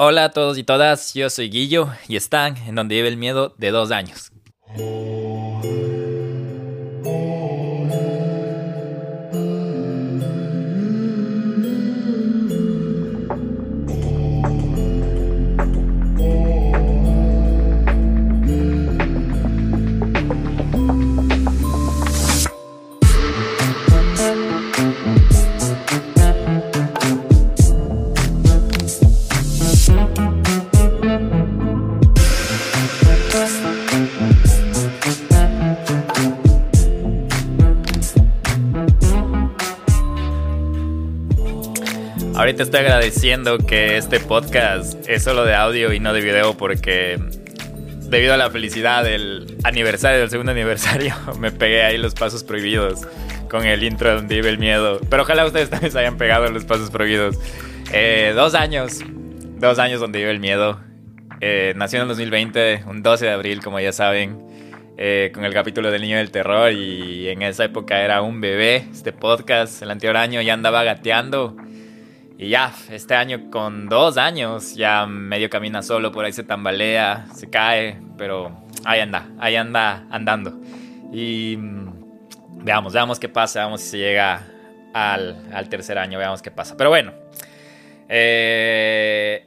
Hola a todos y todas, yo soy Guillo y están en donde vive el miedo de dos años. Ahorita estoy agradeciendo que este podcast es solo de audio y no de video porque debido a la felicidad del aniversario, del segundo aniversario, me pegué ahí los pasos prohibidos con el intro donde vive el miedo. Pero ojalá ustedes también se hayan pegado los pasos prohibidos. Eh, dos años, dos años donde vive el miedo. Eh, nació en el 2020, un 12 de abril, como ya saben, eh, con el capítulo del Niño del Terror. Y en esa época era un bebé. Este podcast, el anterior año, ya andaba gateando. Y ya, este año con dos años, ya medio camina solo, por ahí se tambalea, se cae, pero ahí anda, ahí anda andando. Y mm, veamos, veamos qué pasa, veamos si se llega al, al tercer año, veamos qué pasa. Pero bueno, eh,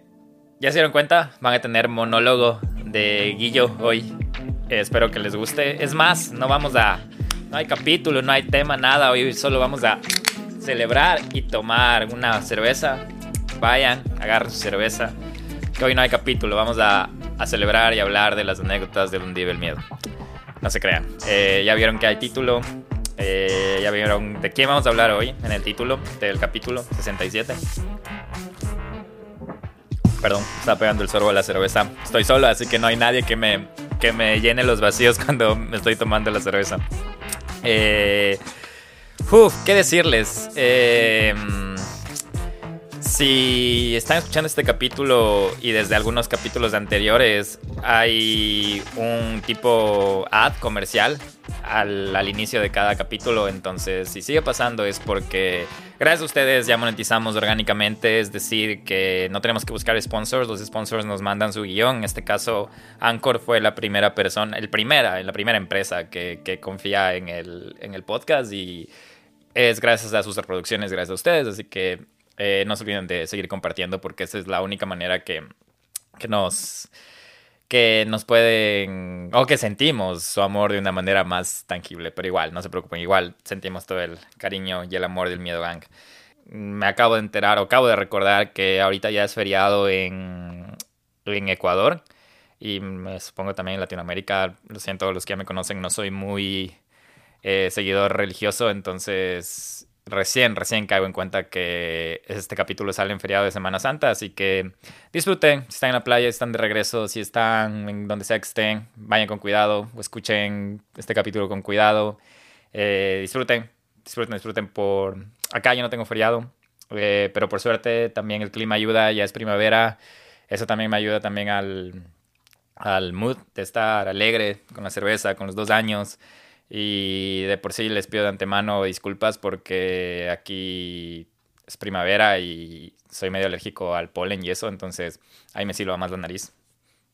ya se dieron cuenta, van a tener monólogo de Guillo hoy. espero que les guste. Es más, no vamos a... No hay capítulo, no hay tema, nada. Hoy solo vamos a celebrar y tomar una cerveza, vayan, agarren su cerveza. Que hoy no hay capítulo, vamos a, celebrar y hablar de las anécdotas de donde vive el miedo. No se crean. Eh, ya vieron que hay título. Eh, ya vieron de quién vamos a hablar hoy en el título del capítulo 67. Perdón, está pegando el sorbo a la cerveza. Estoy solo, así que no hay nadie que me, que me llene los vacíos cuando me estoy tomando la cerveza. Eh, Uf, ¿qué decirles? Eh, si están escuchando este capítulo y desde algunos capítulos anteriores hay un tipo ad comercial al, al, inicio de cada capítulo, entonces si sigue pasando es porque gracias a ustedes ya monetizamos orgánicamente, es decir, que no tenemos que buscar sponsors, los sponsors nos mandan su guion, en este caso Anchor fue la primera persona, el primera, la primera empresa que, que confía en el, en el podcast y es gracias a sus reproducciones, gracias a ustedes, así que eh, no se olviden de seguir compartiendo porque esa es la única manera que, que nos que nos pueden o que sentimos su amor de una manera más tangible, pero igual, no se preocupen, igual sentimos todo el cariño y el amor del Miedo Gang. Me acabo de enterar o acabo de recordar que ahorita ya es feriado en, en Ecuador y me supongo también en Latinoamérica. Lo siento, los que ya me conocen, no soy muy eh, seguidor religioso, entonces recién, recién caigo en cuenta que este capítulo sale en feriado de Semana Santa, así que disfruten, si están en la playa, si están de regreso, si están en donde sea que estén, vayan con cuidado, o escuchen este capítulo con cuidado, eh, disfruten, disfruten, disfruten por... Acá yo no tengo feriado, eh, pero por suerte también el clima ayuda, ya es primavera, eso también me ayuda también al, al mood de estar alegre con la cerveza, con los dos años. Y de por sí les pido de antemano disculpas porque aquí es primavera y soy medio alérgico al polen y eso, entonces ahí me silba más la nariz.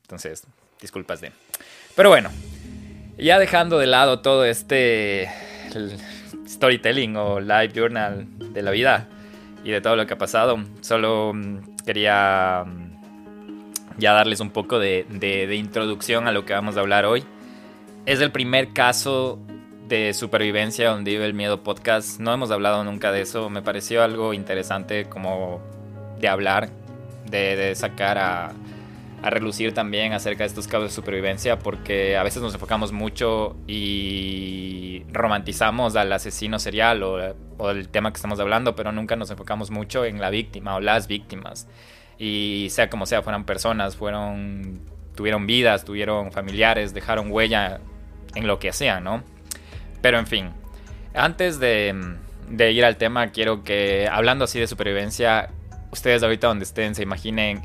Entonces, disculpas de. Pero bueno, ya dejando de lado todo este storytelling o live journal de la vida y de todo lo que ha pasado, solo mm, quería mm, ya darles un poco de, introducción a lo que vamos a hablar hoy es el primer caso de supervivencia donde vive el miedo podcast. No hemos hablado nunca de eso. Me pareció algo interesante como de hablar, de, sacar a, relucir también acerca de estos casos de supervivencia porque a veces nos enfocamos mucho y romantizamos al asesino serial o, o, el tema que estamos hablando, pero nunca nos enfocamos mucho en la víctima o las víctimas. Y sea como sea, fueron personas, fueron tuvieron vidas, tuvieron familiares, dejaron huella en lo que hacían, ¿no? Pero en fin, antes de, ir al tema, quiero que, hablando así de supervivencia, ustedes ahorita donde estén se imaginen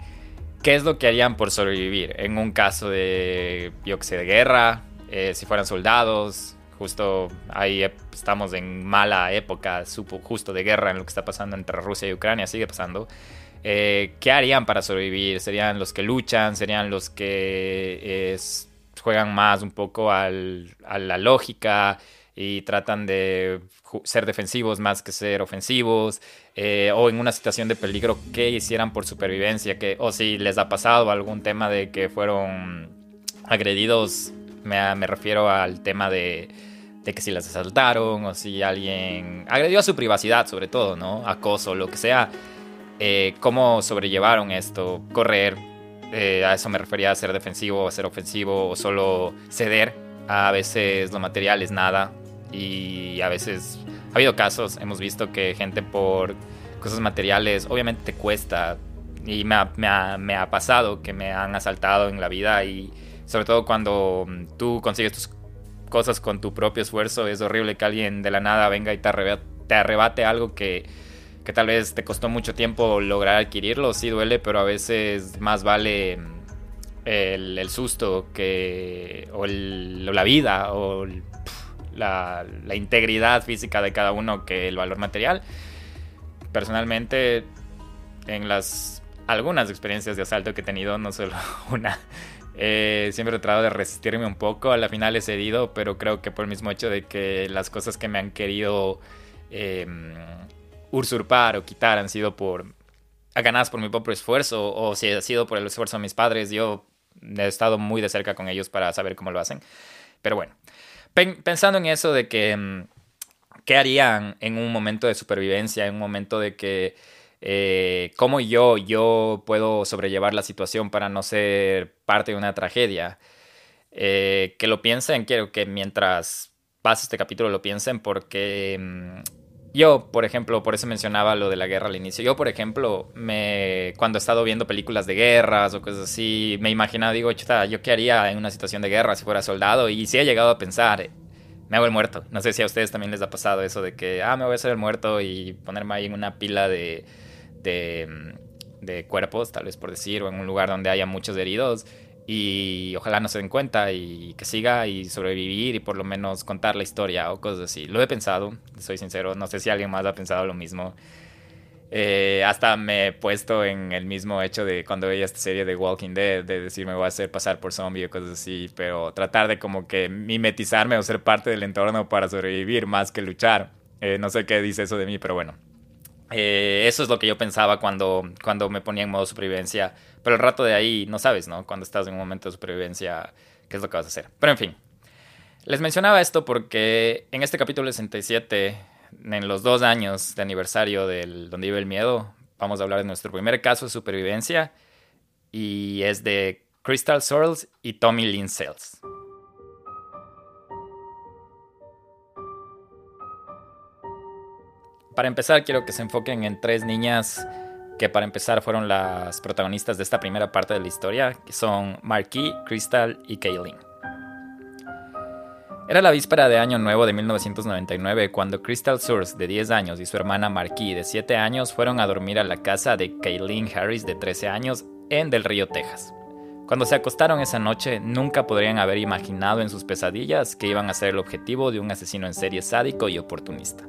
qué es lo que harían por sobrevivir en un caso de, yo que sé, de guerra, eh, si fueran soldados, justo ahí estamos en mala época, supo, justo de guerra en lo que está pasando entre Rusia y Ucrania, sigue pasando. eh, ¿qué harían para sobrevivir? ¿Serían los que luchan? ¿Serían los que juegan más un poco a la lógica? y tratan de ser defensivos más que ser ofensivos, eh, o en una situación de peligro, ¿qué hicieran por supervivencia? Que, o si les ha pasado algún tema de que fueron agredidos, me, me refiero al tema de, de, que si las asaltaron, o si alguien agredió a su privacidad, sobre todo, ¿no? Acoso, lo que sea. Eh, ¿Cómo sobrellevaron esto? Correr, eh, a eso me refería a ser defensivo, a ser ofensivo, o solo ceder. A veces lo material es nada, y a veces ha habido casos, hemos visto que gente por cosas materiales, obviamente te cuesta y me ha, me ha, me ha pasado que me han asaltado en la vida y sobre todo cuando mm, tú consigues tus cosas con tu propio esfuerzo, es horrible que alguien de la nada venga y te arrebate, te arrebate algo que, que tal vez te costó mucho tiempo lograr adquirirlo, sí duele, pero a veces más vale el, susto que, o, la vida o la, integridad física de cada uno que el valor material. Personalmente, en las algunas experiencias de asalto que he tenido, no solo una, siempre he tratado de resistirme un poco. A la final he cedido, pero creo que por el mismo hecho de que las cosas que me han querido em, usurpar o quitar han sido por ganadas por mi propio esfuerzo o si ha sido por el esfuerzo de mis padres, yo he estado muy de cerca con ellos para saber cómo lo hacen. Pero bueno, pensando en eso de que, mm, ¿qué harían en un momento de supervivencia, en un momento de que, eh, cómo yo, yo puedo sobrellevar la situación para no ser parte de una tragedia? Eh, que lo piensen, quiero que mientras pase este capítulo lo piensen porque mm, yo, por ejemplo, por eso mencionaba lo de la guerra al inicio. Yo, por ejemplo, me, cuando he estado viendo películas de guerras o cosas así, me imaginaba, digo, chuta, ¿yo qué haría en una situación de guerra si fuera soldado? Y sí he llegado a pensar, me hago el muerto. No sé si a ustedes también les ha pasado eso de que, ah, me voy a hacer el muerto y ponerme ahí en una pila de, de, de cuerpos, tal vez por decir, o en un lugar donde haya muchos heridos y ojalá no se den cuenta y que siga y sobrevivir y por lo menos contar la historia o cosas así. Lo he pensado, soy sincero, no sé si alguien más ha pensado lo mismo. Eh, hasta me he puesto en el mismo hecho de cuando veía esta serie de Walking Dead, de decir me voy a hacer pasar por zombie o cosas así, pero tratar de como que mimetizarme o ser parte del entorno para sobrevivir más que luchar. Eh, no sé qué dice eso de mí, pero bueno. Eh, eso es lo que yo pensaba cuando, cuando me ponía en modo supervivencia. Pero el rato de ahí no sabes, ¿no? Cuando estás en un momento de supervivencia, qué es lo que vas a hacer. Pero en fin. Les mencionaba esto porque en este capítulo 67, en los dos años de aniversario del Donde vive el miedo, vamos a hablar de nuestro primer caso de supervivencia. Y es de Crystal Sorrells y Tommy Lynn Para empezar, quiero que se enfoquen en tres niñas que para empezar fueron las protagonistas de esta primera parte de la historia, que son Marquis, Crystal y Kaylin. Era la víspera de Año Nuevo de 1999 cuando Crystal Source, de 10 años, y su hermana Marquis, de 7 años, fueron a dormir a la casa de Kaylin Harris, de 13 años, en Del Río, Texas. Cuando se acostaron esa noche, nunca podrían haber imaginado en sus pesadillas que iban a ser el objetivo de un asesino en serie sádico y oportunista.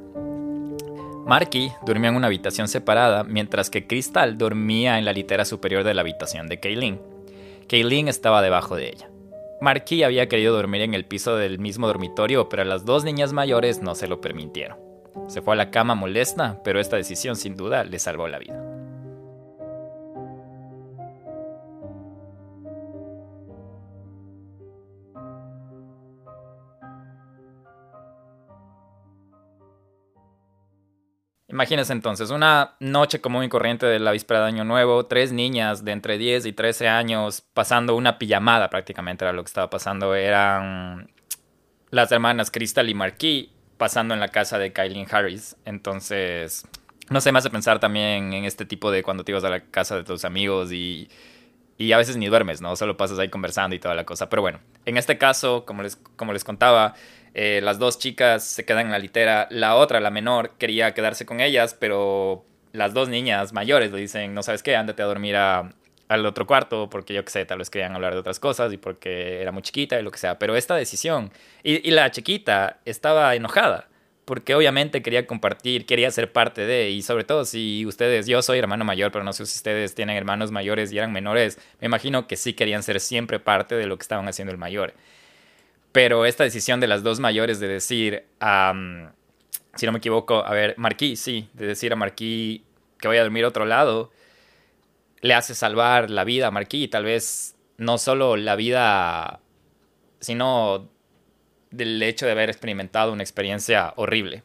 Marky durmió en una habitación separada, mientras que Crystal dormía en la litera superior de la habitación de Kaylin. Kaylin estaba debajo de ella. Marky había querido dormir en el piso del mismo dormitorio, pero las dos niñas mayores no se lo permitieron. Se fue a la cama molesta, pero esta decisión sin duda le salvó la vida. Imagínense entonces, una noche común y corriente de la víspera de Año Nuevo, tres niñas de entre 10 y 13 años pasando una pijamada prácticamente era lo que estaba pasando. Eran las hermanas Crystal y Marquis pasando en la casa de Kylie Harris. Entonces, no sé, me hace pensar también en este tipo de cuando te ibas a la casa de tus amigos y, y a veces ni duermes, ¿no? Solo pasas ahí conversando y toda la cosa. Pero bueno, en este caso, como les, como les contaba, eh, las dos chicas se quedan en la litera. La otra, la menor, quería quedarse con ellas, pero las dos niñas mayores le dicen, no sabes qué, ándate a dormir al otro cuarto porque yo qué sé, tal vez querían hablar de otras cosas y porque era muy chiquita y lo que sea. Pero esta decisión, y, la chiquita estaba enojada porque obviamente quería compartir, quería ser parte de, y sobre todo si ustedes, yo soy hermano mayor, pero no sé si ustedes tienen hermanos mayores y eran menores, me imagino que sí querían ser siempre parte de lo que estaban haciendo el mayor. Pero esta decisión de las dos mayores de decir, si no me equivoco, a ver, Marquí, sí, de decir a Marquí que vaya a dormir a otro lado, le hace salvar la vida a Marquí, tal vez no solo la vida, sino del hecho de haber experimentado una experiencia horrible.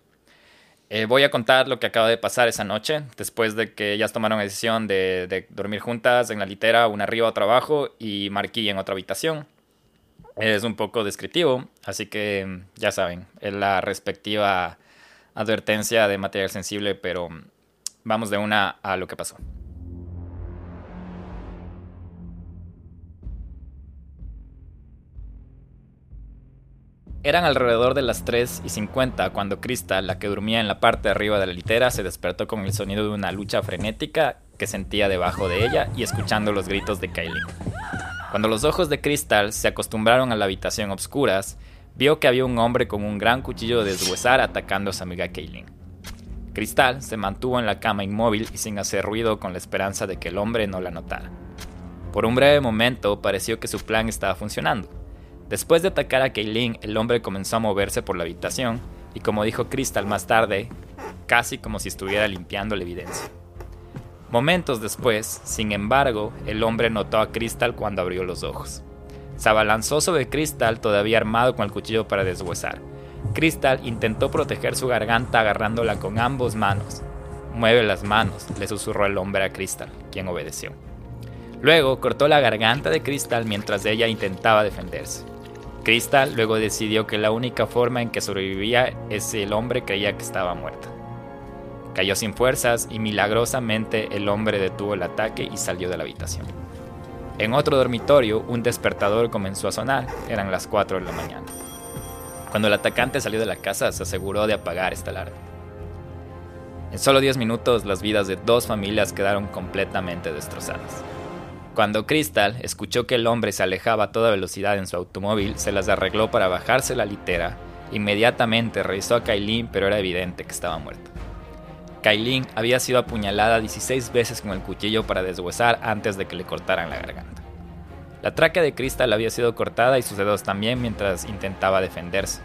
Eh, voy a contar lo que acaba de pasar esa noche, después de que ellas tomaron la decisión de, dormir juntas en la litera, una arriba, otra abajo, y Marquí en otra habitación. Es un poco descriptivo, así que ya saben, es la respectiva advertencia de material sensible, pero vamos de una a lo que pasó. Eran alrededor de las 3 y 50 cuando Crystal, la que dormía en la parte de arriba de la litera, se despertó con el sonido de una lucha frenética que sentía debajo de ella y escuchando los gritos de Kylie. Cuando los ojos de Crystal se acostumbraron a la habitación obscuras, vio que había un hombre con un gran cuchillo de deshuesar atacando a su amiga Kaylin. Crystal se mantuvo en la cama inmóvil y sin hacer ruido con la esperanza de que el hombre no la notara. Por un breve momento pareció que su plan estaba funcionando. Después de atacar a Kaylin, el hombre comenzó a moverse por la habitación y como dijo Crystal más tarde, casi como si estuviera limpiando la evidencia. Momentos después, sin embargo, el hombre notó a Crystal cuando abrió los ojos. Se abalanzó sobre Crystal todavía armado con el cuchillo para deshuesar. Crystal intentó proteger su garganta agarrándola con ambas manos. Mueve las manos, le susurró el hombre a Crystal, quien obedeció. Luego cortó la garganta de Crystal mientras ella intentaba defenderse. Crystal luego decidió que la única forma en que sobrevivía es si el hombre creía que estaba muerta. Cayó sin fuerzas y milagrosamente el hombre detuvo el ataque y salió de la habitación. En otro dormitorio, un despertador comenzó a sonar, eran las 4 de la mañana. Cuando el atacante salió de la casa, se aseguró de apagar esta alarma. En solo 10 minutos, las vidas de dos familias quedaron completamente destrozadas. Cuando Crystal escuchó que el hombre se alejaba a toda velocidad en su automóvil, se las arregló para bajarse la litera. Inmediatamente revisó a Kailin, pero era evidente que estaba muerta. Kailin había sido apuñalada 16 veces con el cuchillo para deshuesar antes de que le cortaran la garganta. La tráquea de Crystal había sido cortada y sus dedos también mientras intentaba defenderse.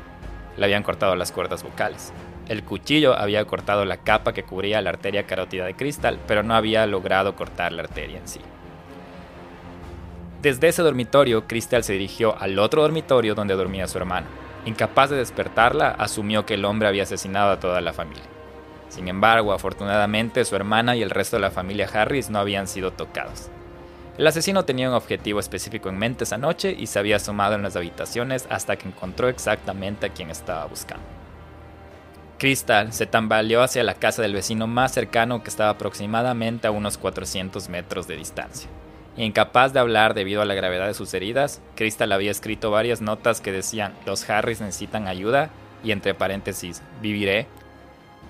Le habían cortado las cuerdas vocales. El cuchillo había cortado la capa que cubría la arteria carótida de Crystal, pero no había logrado cortar la arteria en sí. Desde ese dormitorio, Crystal se dirigió al otro dormitorio donde dormía su hermano. Incapaz de despertarla, asumió que el hombre había asesinado a toda la familia. Sin embargo, afortunadamente, su hermana y el resto de la familia Harris no habían sido tocados. El asesino tenía un objetivo específico en mente esa noche y se había asomado en las habitaciones hasta que encontró exactamente a quien estaba buscando. Crystal se tambaleó hacia la casa del vecino más cercano que estaba aproximadamente a unos 400 metros de distancia. Incapaz de hablar debido a la gravedad de sus heridas, Crystal había escrito varias notas que decían los Harris necesitan ayuda y entre paréntesis viviré.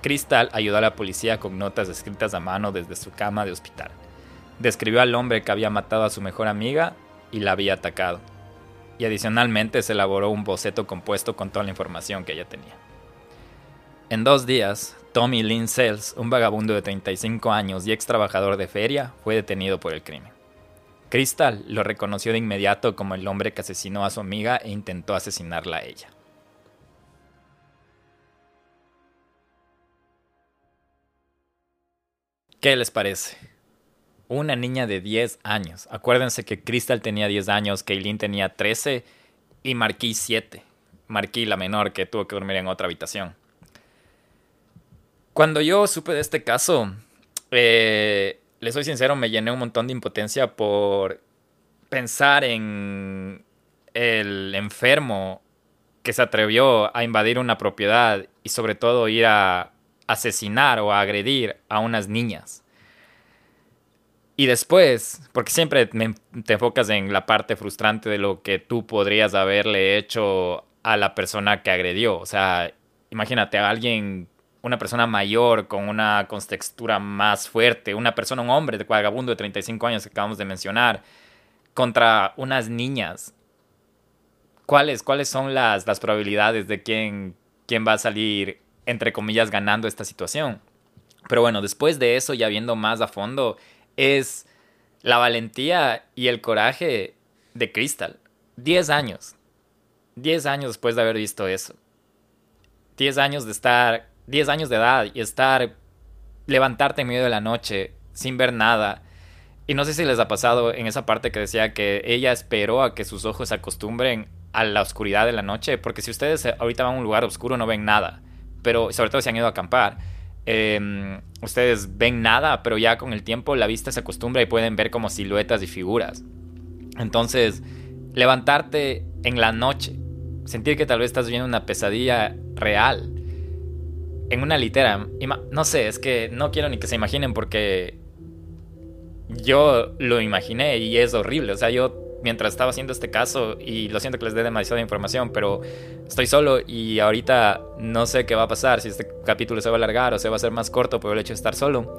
Crystal ayudó a la policía con notas escritas a mano desde su cama de hospital. Describió al hombre que había matado a su mejor amiga y la había atacado. Y adicionalmente se elaboró un boceto compuesto con toda la información que ella tenía. En dos días, Tommy Lynn Sells, un vagabundo de 35 años y ex trabajador de feria, fue detenido por el crimen. Crystal lo reconoció de inmediato como el hombre que asesinó a su amiga e intentó asesinarla a ella. ¿Qué les parece? Una niña de 10 años. Acuérdense que Crystal tenía 10 años, Kaylin tenía 13 y Marquis 7. Marquis la menor que tuvo que dormir en otra habitación. Cuando yo supe de este caso, eh, le soy sincero, me llené un montón de impotencia por pensar en el enfermo que se atrevió a invadir una propiedad y sobre todo ir a asesinar o agredir a unas niñas. Y después, porque siempre te enfocas en la parte frustrante de lo que tú podrías haberle hecho a la persona que agredió. O sea, imagínate a alguien una persona mayor con una contextura más fuerte, una persona, un hombre de vagabundo de 35 años que acabamos de mencionar, contra unas niñas. ¿Cuáles, cuáles son las, las probabilidades de quién, quién va a salir entre comillas, ganando esta situación. Pero bueno, después de eso, ya viendo más a fondo, es la valentía y el coraje de Crystal. Diez años. Diez años después de haber visto eso. Diez años de estar, diez años de edad y estar, levantarte en medio de la noche sin ver nada. Y no sé si les ha pasado en esa parte que decía que ella esperó a que sus ojos se acostumbren a la oscuridad de la noche, porque si ustedes ahorita van a un lugar oscuro no ven nada, pero sobre todo si han ido a acampar, em, ustedes ven nada, pero ya con el tiempo la vista se acostumbra y pueden ver como siluetas y figuras. Entonces, levantarte en la noche, sentir que tal vez estás viendo una pesadilla real, en una litera, no sé, es que no quiero ni que se imaginen porque yo lo imaginé y es horrible, o sea, yo mientras estaba haciendo este caso y lo siento que les dé demasiada información, pero estoy solo y ahorita no sé qué va a pasar, si este capítulo se va a alargar o se va a hacer más corto por el hecho de estar solo.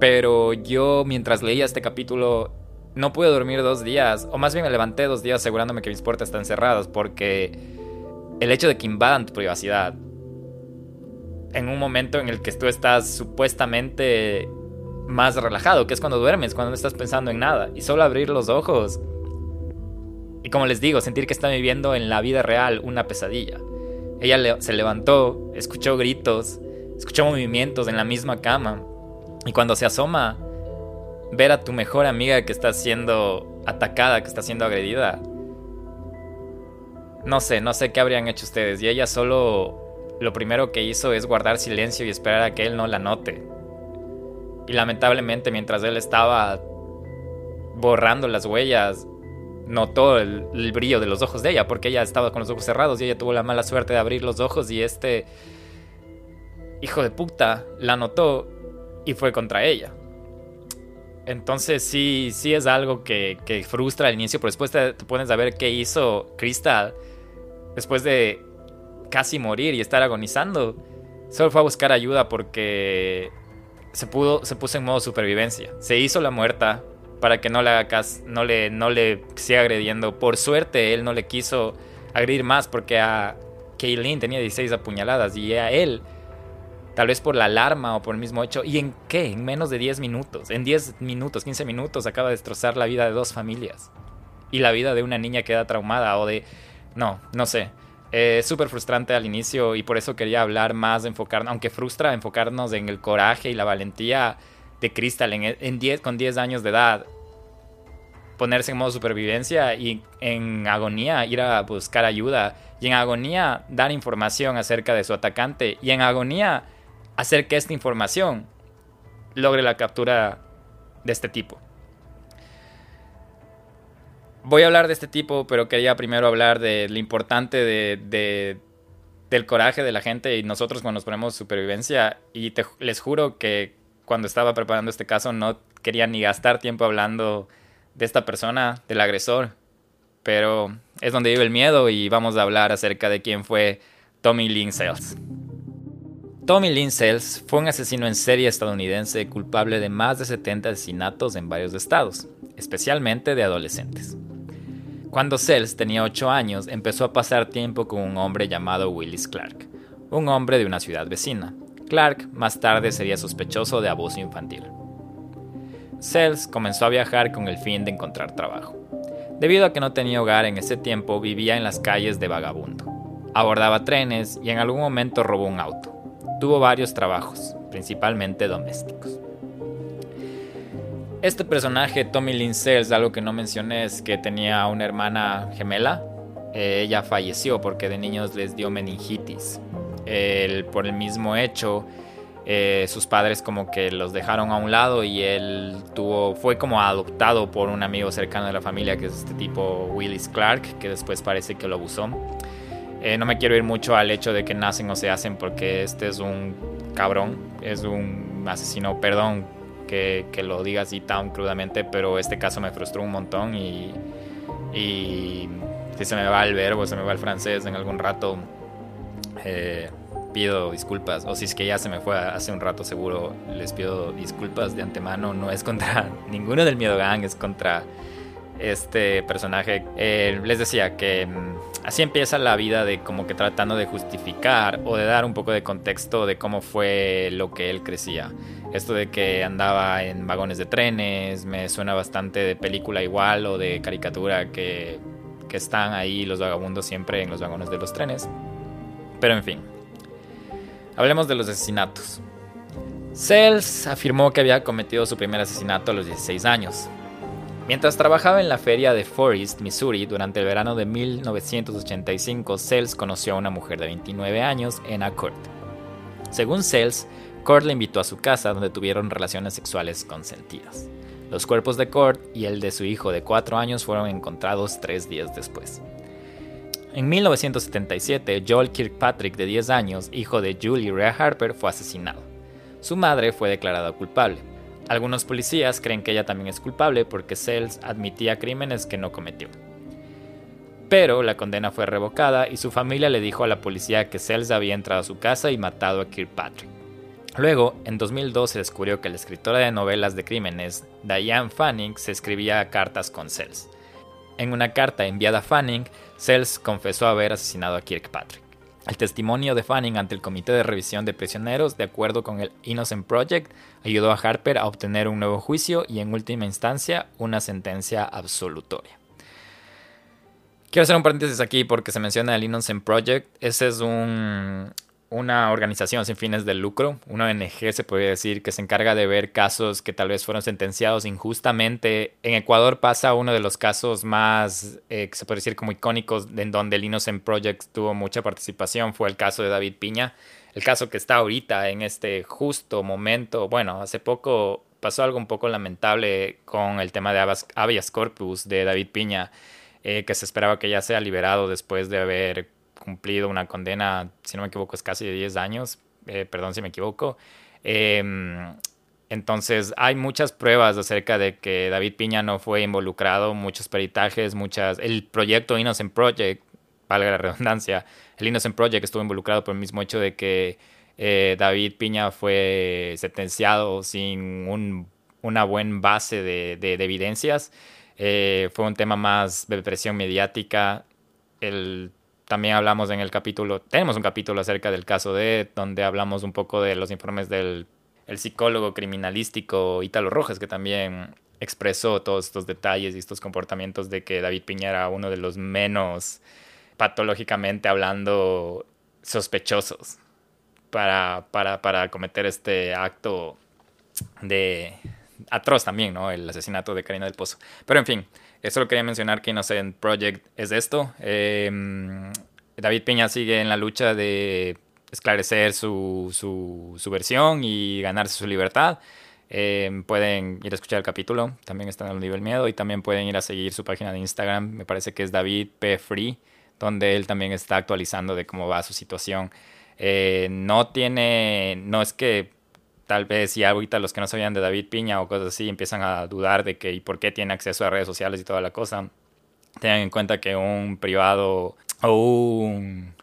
Pero yo mientras leía este capítulo no pude dormir dos días, o más bien me levanté dos días asegurándome que mis puertas están cerradas porque el hecho de que invadan tu privacidad en un momento en el que tú estás supuestamente más relajado, que es cuando duermes, cuando no estás pensando en nada, y solo abrir los ojos y como les digo, sentir que está viviendo en la vida real una pesadilla. Ella se levantó, escuchó gritos, escuchó movimientos en la misma cama. Y cuando se asoma, ver a tu mejor amiga que está siendo atacada, que está siendo agredida. No sé, no sé qué habrían hecho ustedes. Y ella solo lo primero que hizo es guardar silencio y esperar a que él no la note. Y lamentablemente mientras él estaba borrando las huellas, notó el, brillo de los ojos de ella, porque ella estaba con los ojos cerrados y ella tuvo la mala suerte de abrir los ojos y este hijo de puta la notó y fue contra ella. Entonces sí, sí es algo que, frustra al inicio, pero después te, pones a ver qué hizo Crystal después de casi morir y estar agonizando. Solo fue a buscar ayuda porque se, pudo, se puso en modo supervivencia. Se hizo la muerta, para que no le, no le, no le siga agrediendo. Por suerte, él no le quiso agredir más porque a Kaylin tenía 16 apuñaladas y a él, tal vez por la alarma o por el mismo hecho, ¿y en qué? En menos de 10 minutos, en 10 minutos, 15 minutos, acaba de destrozar la vida de dos familias y la vida de una niña que queda traumada o de... No, no sé. Es súper frustrante al inicio y por eso quería hablar más, enfocarnos, aunque frustra enfocarnos en el coraje y la valentía de Crystal en, en con 10 años de edad, ponerse en modo supervivencia y en agonía ir a buscar ayuda y en agonía dar información acerca de su atacante y en agonía hacer que esta información logre la captura de este tipo. Voy a hablar de este tipo, pero quería primero hablar de lo importante de, del coraje de la gente y nosotros cuando nos ponemos supervivencia. Y les juro que cuando estaba preparando este caso no quería ni gastar tiempo hablando de esta persona, del agresor. Pero es donde vive el miedo y vamos a hablar acerca de quién fue Tommy Lynn Sales. Tommy Lynn Sales fue un asesino en serie estadounidense culpable de más de 70 asesinatos en varios estados, especialmente de adolescentes. Cuando Sales tenía 8 años, empezó a pasar tiempo con un hombre llamado Willis Clark, un hombre de una ciudad vecina, Clark más tarde sería sospechoso de abuso infantil. Sells comenzó a viajar con el fin de encontrar trabajo. Debido a que no tenía hogar en ese tiempo, vivía en las calles de vagabundo. Abordaba trenes y en algún momento robó un auto. Tuvo varios trabajos, principalmente domésticos. Este personaje, Tommy Lynn Sells, algo que no mencioné es que tenía una hermana gemela. Eh, ella falleció porque de niños les dio meningitis por el mismo hecho, eh, sus padres como que los dejaron a un lado y él tuvo, fue como adoptado por un amigo cercano de la familia que es este tipo Willis Clark, que después parece que lo abusó. Eh, no me quiero ir mucho al hecho de que nacen o se hacen porque este es un cabrón, es un asesino, perdón que, que lo diga así tan crudamente, pero este caso me frustró un montón y, y si se me va el verbo, se me va el francés en algún rato, eh, pido disculpas. O si es que ya se me fue hace un rato, seguro les pido disculpas de antemano. No es contra ninguno del Miedo Gang, es contra este personaje, eh, les decía que mm, así empieza la vida de como que tratando de justificar o de dar un poco de contexto de cómo fue lo que él crecía. Esto de que andaba en vagones de trenes, me suena bastante de película igual o de caricatura que, que están ahí los vagabundos siempre en los vagones de los trenes. Pero en fin, hablemos de los asesinatos. Sells afirmó que había cometido su primer asesinato a los 16 años. Mientras trabajaba en la feria de Forest, Missouri, durante el verano de 1985, Sells conoció a una mujer de 29 años, Anna Court. Según Sells, Court le invitó a su casa donde tuvieron relaciones sexuales consentidas. Los cuerpos de Court y el de su hijo de 4 años fueron encontrados tres días después. En 1977, Joel Kirkpatrick, de 10 años, hijo de Julie Rea Harper, fue asesinado. Su madre fue declarada culpable. Algunos policías creen que ella también es culpable porque Sells admitía crímenes que no cometió. Pero la condena fue revocada y su familia le dijo a la policía que Sells había entrado a su casa y matado a Kirkpatrick. Luego, en 2002 se descubrió que la escritora de novelas de crímenes, Diane Fanning, se escribía cartas con Sells. En una carta enviada a Fanning, Sells confesó haber asesinado a Kirkpatrick. El testimonio de Fanning ante el Comité de Revisión de Prisioneros, de acuerdo con el Innocent Project, ayudó a Harper a obtener un nuevo juicio y, en última instancia, una sentencia absolutoria. Quiero hacer un paréntesis aquí porque se menciona el Innocent Project. Ese es un, una organización sin fines de lucro, una ONG se podría decir, que se encarga de ver casos que tal vez fueron sentenciados injustamente. En Ecuador pasa uno de los casos más, eh, se puede decir como icónicos, en donde el Innocent Project tuvo mucha participación, fue el caso de David Piña. El caso que está ahorita en este justo momento, bueno, hace poco pasó algo un poco lamentable con el tema de habeas corpus de David Piña, eh, que se esperaba que ya sea liberado después de haber cumplido una condena, si no me equivoco, es casi de 10 años, eh, perdón si me equivoco. Em, entonces hay muchas pruebas acerca de que David Piña no fue involucrado, muchos peritajes, muchas... El proyecto Innocent Project, valga la redundancia, el Innocent Project estuvo involucrado por el mismo hecho de que eh, David Piña fue sentenciado sin una buena base de, evidencias. Eh, fue un tema más de presión mediática. El también hablamos en el capítulo, tenemos un capítulo acerca del caso de, donde hablamos un poco de los informes del el psicólogo criminalístico Ítalo Rojas, que también expresó todos estos detalles y estos comportamientos de que David Piña era uno de los menos patológicamente hablando sospechosos para, para, para cometer este acto de atroz también, ¿no? El asesinato de Karina del Pozo. Pero en fin, eso lo quería mencionar que Innocent Project es esto. Em, David Peña sigue en la lucha de esclarecer su, su, versión y ganarse su libertad. Em, pueden ir a escuchar el capítulo, también está en el nivel miedo y también pueden ir a seguir su página de Instagram, me parece que es David P. Free, donde él también está actualizando de cómo va su situación. Eh, no tiene, no es que tal vez si ahorita los que no sabían de David Piña o cosas así empiezan a dudar de que y por qué tiene acceso a redes sociales y toda la cosa, tengan en cuenta que un privado o un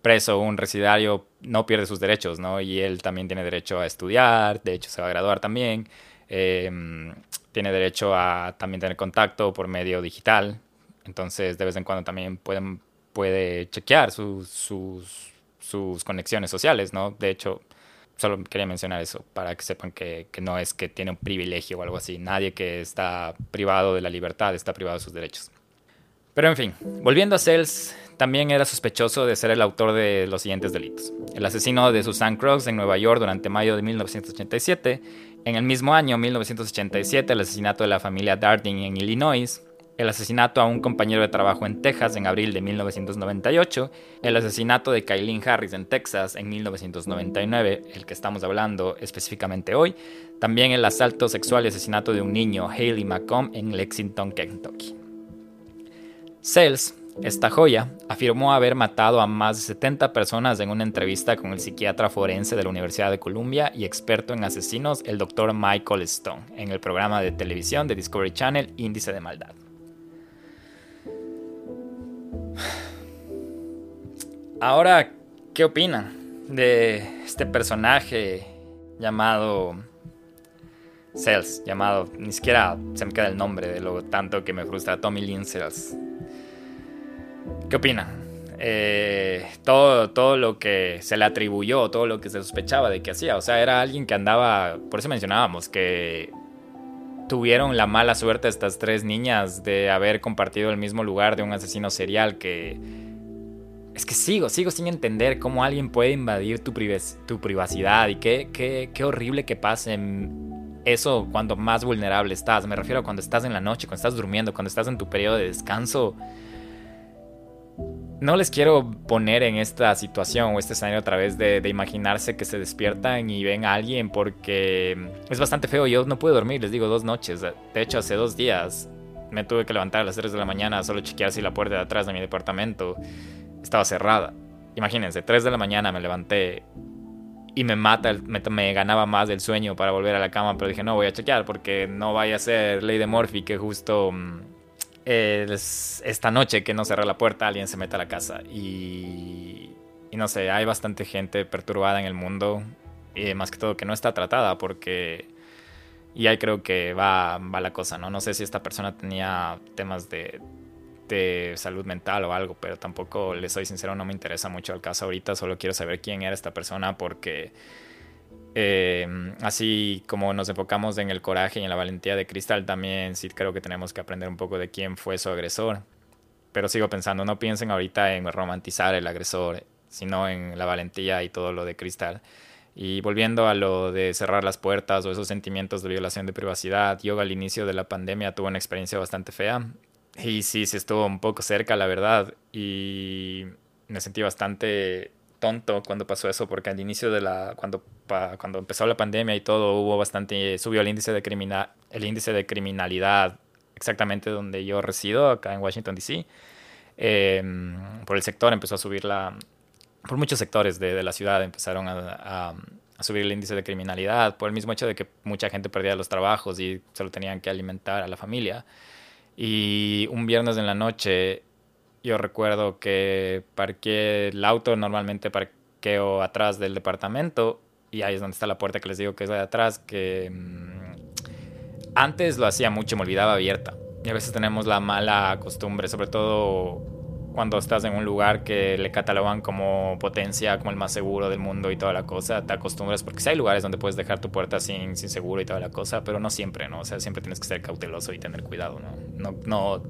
preso un residario no pierde sus derechos, ¿no? Y él también tiene derecho a estudiar, de hecho se va a graduar también, em, tiene derecho a también tener contacto por medio digital, entonces de vez en cuando también pueden, puede chequear sus, sus, sus conexiones sociales, ¿no? De hecho, solo quería mencionar eso para que sepan que, no es que tiene un privilegio o algo así. Nadie que está privado de la libertad está privado de sus derechos. Pero en fin, volviendo a Sells, también era sospechoso de ser el autor de los siguientes delitos. El asesino de Susan Crooks en Nueva York durante mayo de 1987. En el mismo año, 1987, el asesinato de la familia Darding en Illinois el asesinato a un compañero de trabajo en Texas en abril de 1998, el asesinato de Kailin Harris en Texas en 1999, el que estamos hablando específicamente hoy, también el asalto sexual y asesinato de un niño, Haley McComb, en Lexington, Kentucky. Sells, esta joya, afirmó haber matado a más de 70 personas en una entrevista con el psiquiatra forense de la Universidad de Columbia y experto en asesinos, el Dr. Michael Stone, en el programa de televisión de Discovery Channel Índice de Maldad. Ahora, ¿qué opinan de este personaje llamado Cells, llamado, ni siquiera se me queda el nombre de lo tanto que me frustra, Tommy Lynn Cells. ¿Qué opina? Eh, todo, todo lo que se le atribuyó, todo lo que se sospechaba de que hacía, o sea, era alguien que andaba, por eso mencionábamos que tuvieron la mala suerte estas tres niñas de haber compartido el mismo lugar de un asesino serial que... Es que sigo, sigo sin entender cómo alguien puede invadir tu, tu privacidad y qué, qué, qué horrible que pase eso cuando más vulnerable estás. Me refiero a cuando estás en la noche, cuando estás durmiendo, cuando estás en tu periodo de descanso. No les quiero poner en esta situación o este escenario a través de, imaginarse que se despiertan y ven a alguien porque es bastante feo. Yo no pude dormir, les digo, dos noches. De hecho, hace dos días me tuve que levantar a las 3 de la mañana solo chequear si la puerta de atrás de mi departamento estaba cerrada. Imagínense, 3 de la mañana me levanté y me mata, me, ganaba más del sueño para volver a la cama, pero dije, no, voy a chequear porque no vaya a ser ley de Morphy que justo esta noche que no cerré la puerta alguien se meta a la casa. Y, no sé, hay bastante gente perturbada en el mundo, más que todo que no está tratada porque... Y ahí creo que va, va la cosa, ¿no? No sé si esta persona tenía temas de, de salud mental o algo, pero tampoco, le soy sincero, no me interesa mucho el caso ahorita, solo quiero saber quién era esta persona porque eh, así como nos enfocamos en el coraje y en la valentía de Cristal, también sí creo que tenemos que aprender un poco de quién fue su agresor. Pero sigo pensando, no piensen ahorita en romantizar el agresor, sino en la valentía y todo lo de Cristal. Y volviendo a lo de cerrar las puertas o esos sentimientos de violación de privacidad, yo al inicio de la pandemia tuve una experiencia bastante fea. Y sí, sí estuvo un poco cerca, la verdad. Y me sentí bastante tonto cuando pasó eso, porque al inicio de la, cuando, cuando empezó la pandemia y todo, hubo bastante, subió el índice de criminal, el índice de criminalidad exactamente donde yo resido, acá en Washington D.C. Em, por el sector empezó a subir la, por muchos sectores de, la ciudad empezaron a, a, subir el índice de criminalidad, por el mismo hecho de que mucha gente perdía los trabajos y solo tenían que alimentar a la familia. Y un viernes en la noche yo recuerdo que parqué el auto, normalmente parqueo atrás del departamento y ahí es donde está la puerta que les digo que es de atrás, que mm, antes lo hacía mucho, me olvidaba abierta. Y a veces tenemos la mala costumbre, sobre todo cuando estás en un lugar que le catalogan como potencia, como el más seguro del mundo y toda la cosa, te acostumbras, porque si hay lugares donde puedes dejar tu puerta sin, sin seguro y toda la cosa, pero no siempre, ¿no? O sea, siempre tienes que ser cauteloso y tener cuidado, ¿no? No, no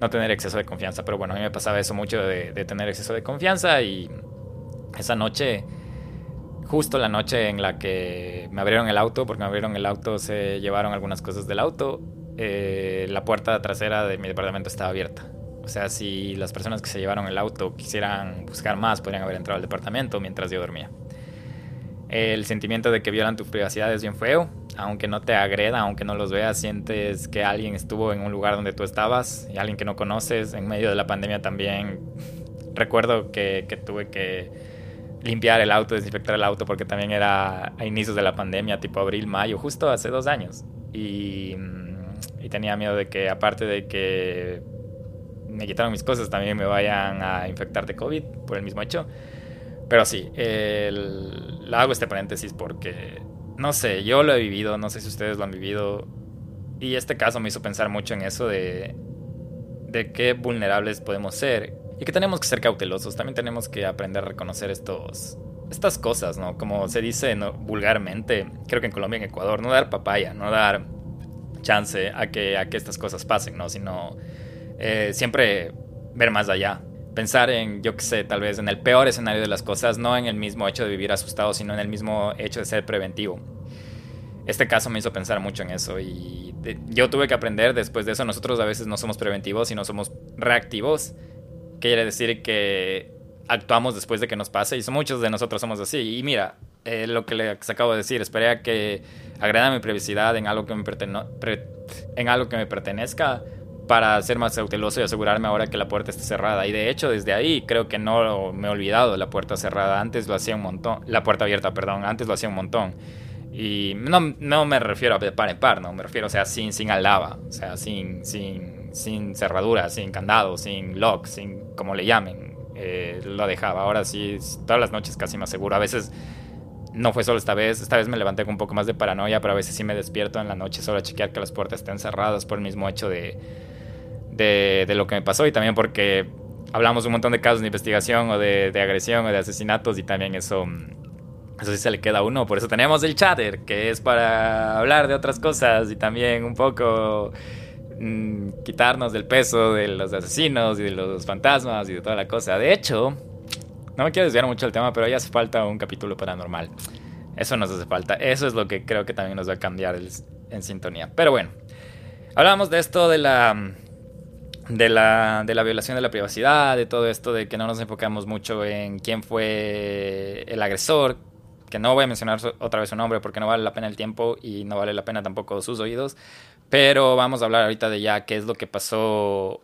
no tener exceso de confianza. Pero bueno, a mí me pasaba eso mucho de, tener exceso de confianza y esa noche, justo la noche en la que me abrieron el auto, porque me abrieron el auto, se llevaron algunas cosas del auto, eh, la puerta trasera de mi departamento estaba abierta. O sea, si las personas que se llevaron el auto quisieran buscar más, podrían haber entrado al departamento mientras yo dormía. El sentimiento de que violan tu privacidad es bien feo aunque no te agreda, aunque no los veas, sientes que alguien estuvo en un lugar donde tú estabas y alguien que no conoces. En medio de la pandemia también recuerdo que, tuve que limpiar el auto, desinfectar el auto, porque también era a inicios de la pandemia, tipo abril, mayo, justo hace dos años. Y, y tenía miedo de que, aparte de que me quitaron mis cosas, también me vayan a infectar de COVID por el mismo hecho. Pero sí, el, hago este paréntesis porque no sé, yo lo he vivido, no sé si ustedes lo han vivido. Y este caso me hizo pensar mucho en eso de, de qué vulnerables podemos ser y que tenemos que ser cautelosos. También tenemos que aprender a reconocer estos, estas cosas, ¿no? Como se dice vulgarmente, creo que en Colombia en Ecuador, no dar papaya, no dar chance a que, a que estas cosas pasen, ¿no? Sino eh, siempre ver más allá. Pensar en, yo qué sé, tal vez en el peor escenario de las cosas, no en el mismo hecho de vivir asustado, sino en el mismo hecho de ser preventivo. Este caso me hizo pensar mucho en eso y yo tuve que aprender después de eso. Nosotros a veces no somos preventivos, sino somos reactivos. Quiere decir que actuamos después de que nos pase y muchos de nosotros somos así. Y mira, eh, lo que les acabo de decir, esperé a que agreda mi privacidad en algo que me, en algo que me pertenezca para ser más cauteloso y asegurarme ahora que la puerta esté cerrada. Y de hecho, desde ahí creo que no me he olvidado la puerta cerrada. Antes lo hacía un montón. La puerta abierta, perdón. Antes lo hacía un montón. Y no, no me refiero a de par en par, no. Me refiero, o sea, sin, sin alaba. O sea, sin, sin, sin cerradura, sin candado, sin lock, sin como le llamen. Eh, lo dejaba. Ahora sí, todas las noches casi me aseguro. A veces no fue solo esta vez, esta vez me levanté con un poco más de paranoia, pero a veces sí me despierto en la noche solo a chequear que las puertas estén cerradas por el mismo hecho de, de, lo que me pasó y también porque hablamos un montón de casos de investigación o de, agresión o de asesinatos y también eso, eso sí se le queda a uno. Por eso tenemos el chatter, que es para hablar de otras cosas y también un poco mmm, quitarnos del peso de los asesinos y de los fantasmas y de toda la cosa. De hecho, no me quiero desviar mucho del tema, pero ya hace falta un capítulo paranormal. Eso nos hace falta. Eso es lo que creo que también nos va a cambiar en sintonía. Pero bueno, hablábamos de esto de la de la, de la violación de la privacidad, de todo esto de que no nos enfocamos mucho en quién fue el agresor, que no voy a mencionar otra vez su nombre porque no vale la pena el tiempo y no vale la pena tampoco sus oídos, pero vamos a hablar ahorita de ya qué es lo que pasó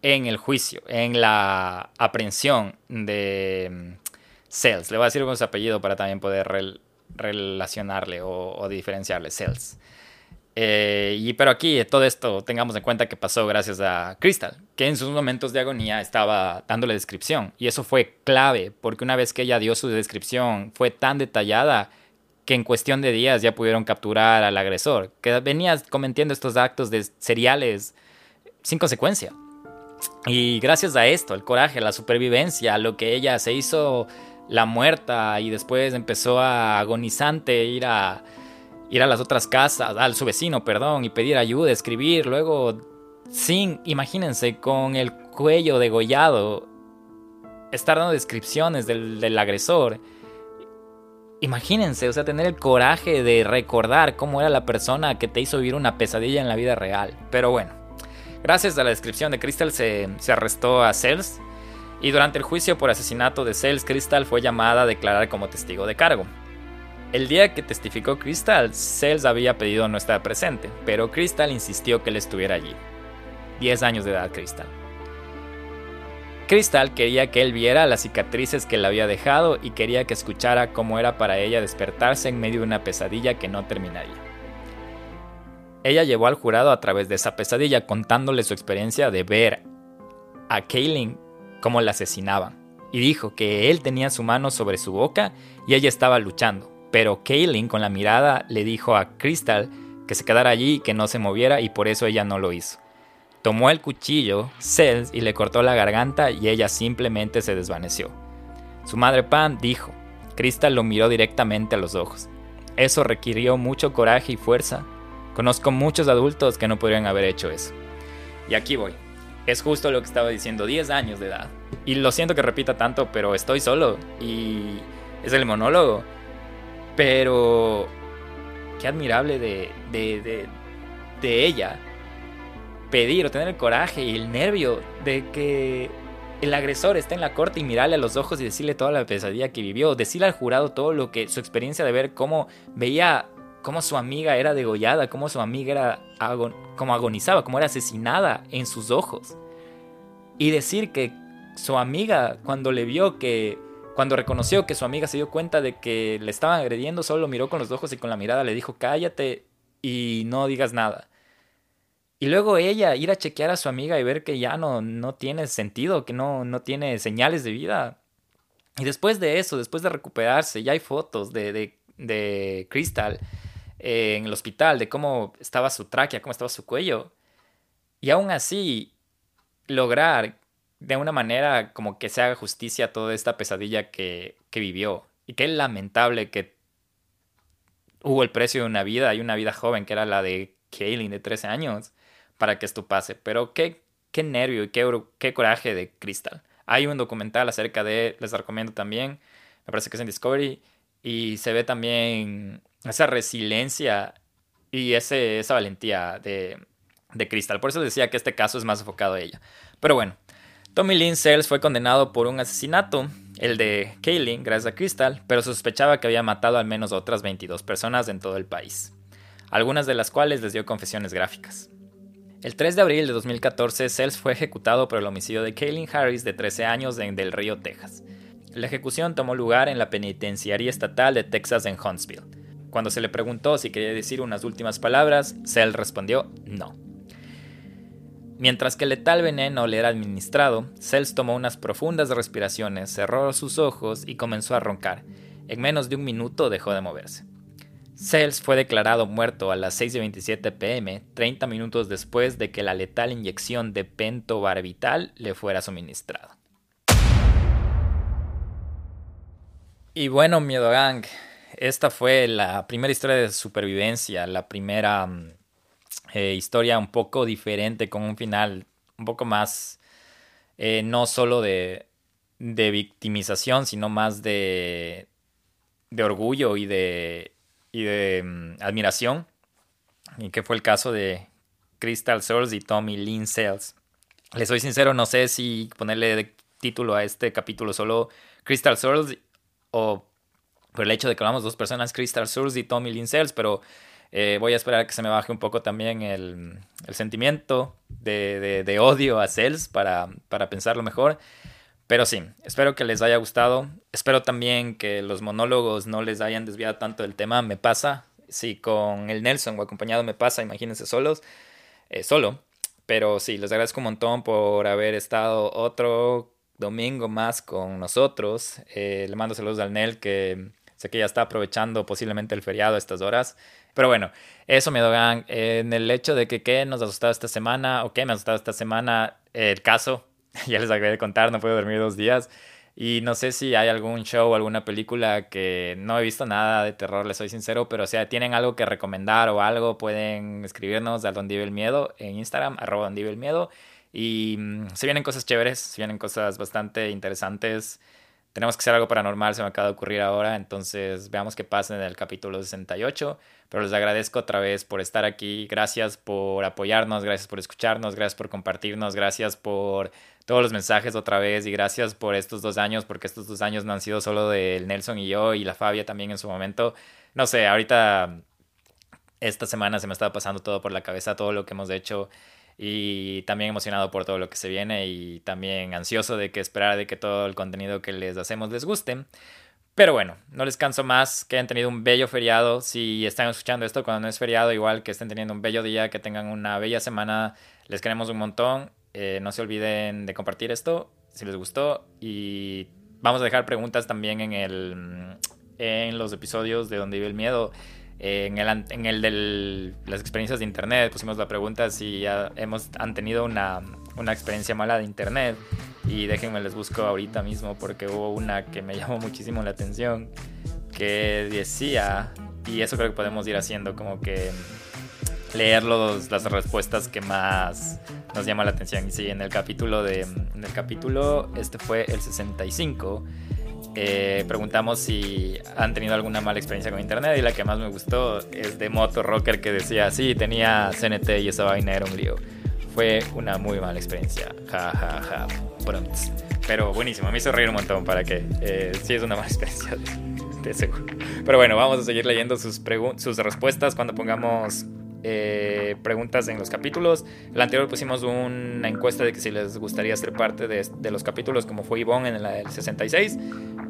en el juicio, en la aprehensión de Cells. Le voy a decir con su apellido para también poder rel relacionarle o, o diferenciarle, Cells. Eh, y pero aquí todo esto tengamos en cuenta que pasó gracias a Crystal, que en sus momentos de agonía estaba dándole descripción. Y eso fue clave, porque una vez que ella dio su descripción, fue tan detallada que en cuestión de días ya pudieron capturar al agresor, que venía cometiendo estos actos de seriales sin consecuencia. Y gracias a esto, el coraje, la supervivencia, lo que ella se hizo la muerta y después empezó a agonizante ir a ir a las otras casas, al su vecino, perdón, y pedir ayuda, escribir, luego sin, imagínense, con el cuello degollado, estar dando descripciones del, del agresor. Imagínense, o sea, tener el coraje de recordar cómo era la persona que te hizo vivir una pesadilla en la vida real. Pero bueno, gracias a la descripción de Crystal se, se arrestó a Cells y durante el juicio por asesinato de Cells, Crystal fue llamada a declarar como testigo de cargo. El día que testificó Crystal, Cells había pedido no estar presente, pero Crystal insistió que él estuviera allí. 10 años de edad Crystal. Crystal quería que él viera las cicatrices que le había dejado y quería que escuchara cómo era para ella despertarse en medio de una pesadilla que no terminaría. Ella llevó al jurado a través de esa pesadilla contándole su experiencia de ver a Kaylin cómo la asesinaban y dijo que él tenía su mano sobre su boca y ella estaba luchando, pero Kaylin con la mirada le dijo a Crystal que se quedara allí que no se moviera y por eso ella no lo hizo. Tomó el cuchillo, Cells, y le cortó la garganta y ella simplemente se desvaneció. Su madre Pam dijo, Crystal lo miró directamente a los ojos. Eso requirió mucho coraje y fuerza. Conozco muchos adultos que no podrían haber hecho eso. Y aquí voy. Es justo lo que estaba diciendo, 10 años de edad. Y lo siento que repita tanto, pero estoy solo. Y es el monólogo. Pero qué admirable de, de, de, de, ella pedir o tener el coraje y el nervio de que el agresor esté en la corte y mirarle a los ojos y decirle toda la pesadilla que vivió, decirle al jurado todo lo que su experiencia de ver cómo veía cómo su amiga era degollada, cómo su amiga era agon como agonizaba, cómo era asesinada en sus ojos. Y decir que su amiga cuando le vio que cuando reconoció que su amiga se dio cuenta de que le estaban agrediendo, solo lo miró con los ojos y con la mirada le dijo, cállate y no digas nada. Y luego ella ir a chequear a su amiga y ver que ya no, no tiene sentido, que no, no tiene señales de vida. Y después de eso, después de recuperarse, ya hay fotos de, de, de Crystal eh, en el hospital, de cómo estaba su tráquea, cómo estaba su cuello. Y aún así, lograr de una manera como que se haga justicia a toda esta pesadilla que, que vivió. Y qué lamentable que hubo el precio de una vida y una vida joven, que era la de Kaylin de 13 años, para que esto pase. Pero qué, qué nervio y qué, qué coraje de Crystal. Hay un documental acerca de, les recomiendo también, me parece que es en Discovery, y se ve también esa resiliencia y ese, esa valentía de, de Crystal. Por eso decía que este caso es más enfocado a ella. Pero bueno, Tommy Lynn Sells fue condenado por un asesinato, el de Kaylin, gracias a Crystal, pero sospechaba que había matado al menos otras 22 personas en todo el país, algunas de las cuales les dio confesiones gráficas. El 3 de abril de 2014, Sells fue ejecutado por el homicidio de Kaylin Harris, de 13 años, en Del Río, Texas. La ejecución tomó lugar en la penitenciaría estatal de Texas en Huntsville. Cuando se le preguntó si quería decir unas últimas palabras, Sells respondió no. Mientras que el letal veneno le era administrado, Cells tomó unas profundas respiraciones, cerró sus ojos y comenzó a roncar. En menos de un minuto dejó de moverse. Sells fue declarado muerto a las 6.27 pm, 30 minutos después de que la letal inyección de pentobarbital le fuera suministrada. Y bueno, Miedo Gang, esta fue la primera historia de supervivencia, la primera mm, eh, historia un poco diferente, con un final un poco más, eh, no solo de, de, victimización, sino más de, de orgullo y de, y de mm, admiración, y que fue el caso de Crystal Souls y Tommy Lynn Sales. Les soy sincero, no sé si ponerle de título a este capítulo solo Crystal Souls o por el hecho de que hablamos dos personas, Crystal Source y Tommy Lincels, pero eh, voy a esperar a que se me baje un poco también el, sentimiento de, odio a Cells para, para pensarlo mejor. Pero sí, espero que les haya gustado. Espero también que los monólogos no les hayan desviado tanto del tema. Me pasa, si con el Nelson o acompañado me pasa, imagínense solos, eh, solo. Pero sí, les agradezco un montón por haber estado otro domingo más con nosotros. Eh, le mando saludos al Nel que sé que ya está aprovechando posiblemente el feriado a estas horas. Pero bueno, eso me dogan. En el hecho de que qué nos ha asustado esta semana o qué me ha asustado esta semana, el caso, ya les acabé de contar, no puedo dormir dos días. Y no sé si hay algún show o alguna película que no he visto nada de terror, les soy sincero, pero o sea, tienen algo que recomendar o algo, pueden escribirnos a Don el Miedo en Instagram, arroba Don el Miedo. Y mm, se vienen cosas chéveres, se vienen cosas bastante interesantes. Tenemos que hacer algo paranormal, se me acaba de ocurrir ahora, entonces veamos qué pasa en el capítulo 68. Pero les agradezco otra vez por estar aquí, gracias por apoyarnos, gracias por escucharnos, gracias por compartirnos, gracias por todos los mensajes otra vez y gracias por estos dos años, porque estos dos años no han sido solo del Nelson y yo y la Fabia también en su momento. No sé, ahorita esta semana se me estaba pasando todo por la cabeza, todo lo que hemos hecho y también emocionado por todo lo que se viene y también ansioso de que esperar de que todo el contenido que les hacemos les guste. Pero bueno, no les canso más, que hayan tenido un bello feriado. Si están escuchando esto cuando no es feriado, igual que estén teniendo un bello día, que tengan una bella semana, les queremos un montón. Eh, no se olviden de compartir esto si les gustó y vamos a dejar preguntas también en, el, en los episodios de Donde vive el miedo en el, en el de las experiencias de internet pusimos la pregunta si ya hemos, han tenido una, una experiencia mala de internet. Y déjenme les busco ahorita mismo porque hubo una que me llamó muchísimo la atención que decía, y eso creo que podemos ir haciendo como que leer los, las respuestas que más nos llama la atención. Y sí, en el capítulo de en el capítulo este fue el 65 eh, preguntamos si han tenido alguna mala experiencia con internet y la que más me gustó es de Moto Rocker que decía, sí, tenía CNT y esa vaina era un lío. Fue una muy mala experiencia. Ja, ja, ja. Pero buenísimo, me hizo reír un montón para que eh, sí es una mala experiencia seguro. Pero bueno, vamos a seguir leyendo sus, sus respuestas cuando pongamos eh, preguntas en los capítulos. El anterior pusimos una encuesta de que si les gustaría ser parte de, los capítulos, como fue Ivonne en el 66.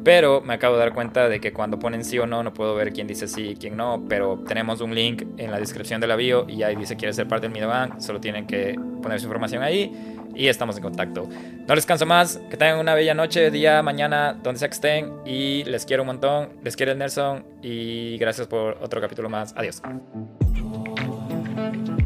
Pero me acabo de dar cuenta de que cuando ponen sí o no, no puedo ver quién dice sí y quién no. Pero tenemos un link en la descripción de la bio y ahí dice quiere ser parte del Midobank. Solo tienen que poner su información ahí y estamos en contacto. No les canso más. Que tengan una bella noche, día, mañana, donde sea que estén. Y les quiero un montón. Les quiere el Nelson. Y gracias por otro capítulo más. Adiós. Thank you.